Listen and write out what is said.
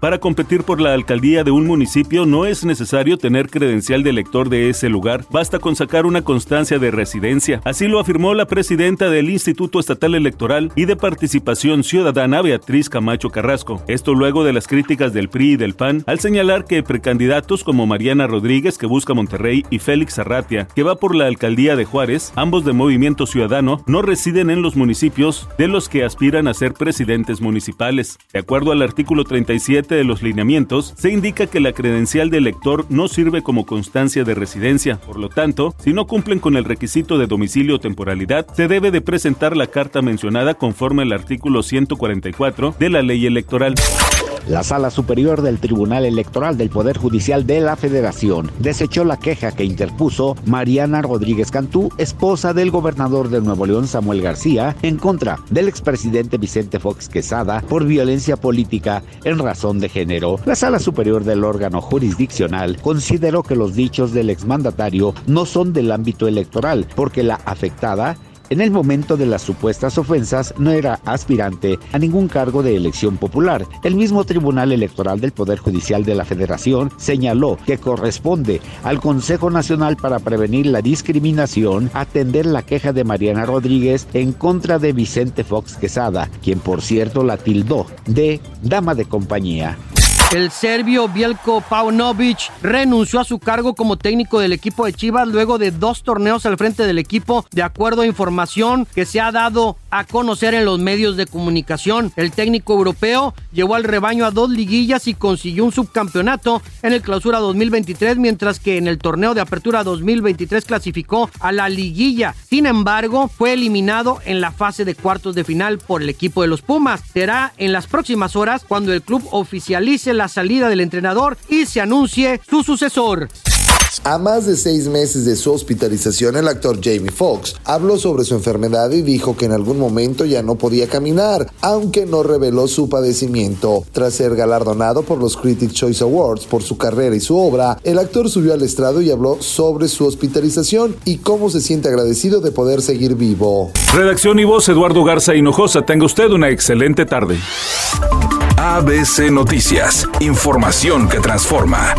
Para competir por la alcaldía de un municipio no es necesario tener credencial de elector de ese lugar, basta con sacar una constancia de residencia. Así lo afirmó la presidenta del Instituto Estatal Electoral y de Participación Ciudadana, Beatriz Camacho Carrasco. Esto luego de las críticas del PRI y del PAN al señalar que precandidatos como Mariana Rodríguez, que busca Monterrey, y Félix Arratia, que va por la alcaldía de Juárez, ambos de Movimiento Ciudadano, no residen en los municipios de los que aspiran a ser presidentes municipales. De acuerdo al artículo 37 de los lineamientos, se indica que la credencial de elector no sirve como constancia de residencia. Por lo tanto, si no cumplen con el requisito de domicilio o temporalidad, se debe de presentar la carta mencionada conforme al artículo 144 de la ley electoral. La Sala Superior del Tribunal Electoral del Poder Judicial de la Federación desechó la queja que interpuso Mariana Rodríguez Cantú, esposa del gobernador de Nuevo León Samuel García, en contra del expresidente Vicente Fox Quesada por violencia política en razón de género. La Sala Superior del órgano jurisdiccional consideró que los dichos del exmandatario no son del ámbito electoral, porque la afectada en el momento de las supuestas ofensas no era aspirante a ningún cargo de elección popular. El mismo Tribunal Electoral del Poder Judicial de la Federación señaló que corresponde al Consejo Nacional para Prevenir la Discriminación atender la queja de Mariana Rodríguez en contra de Vicente Fox Quesada, quien por cierto la tildó de dama de compañía. El serbio Bielko Paunovic renunció a su cargo como técnico del equipo de Chivas luego de dos torneos al frente del equipo, de acuerdo a información que se ha dado a conocer en los medios de comunicación. El técnico europeo llevó al rebaño a dos liguillas y consiguió un subcampeonato en el Clausura 2023, mientras que en el torneo de Apertura 2023 clasificó a la liguilla. Sin embargo, fue eliminado en la fase de cuartos de final por el equipo de los Pumas. Será en las próximas horas cuando el club oficialice la salida del entrenador y se anuncie su sucesor. A más de seis meses de su hospitalización, el actor Jamie Foxx habló sobre su enfermedad y dijo que en algún momento ya no podía caminar, aunque no reveló su padecimiento. Tras ser galardonado por los Critics Choice Awards por su carrera y su obra, el actor subió al estrado y habló sobre su hospitalización y cómo se siente agradecido de poder seguir vivo. Redacción y voz Eduardo Garza Hinojosa. Tenga usted una excelente tarde. ABC Noticias, información que transforma.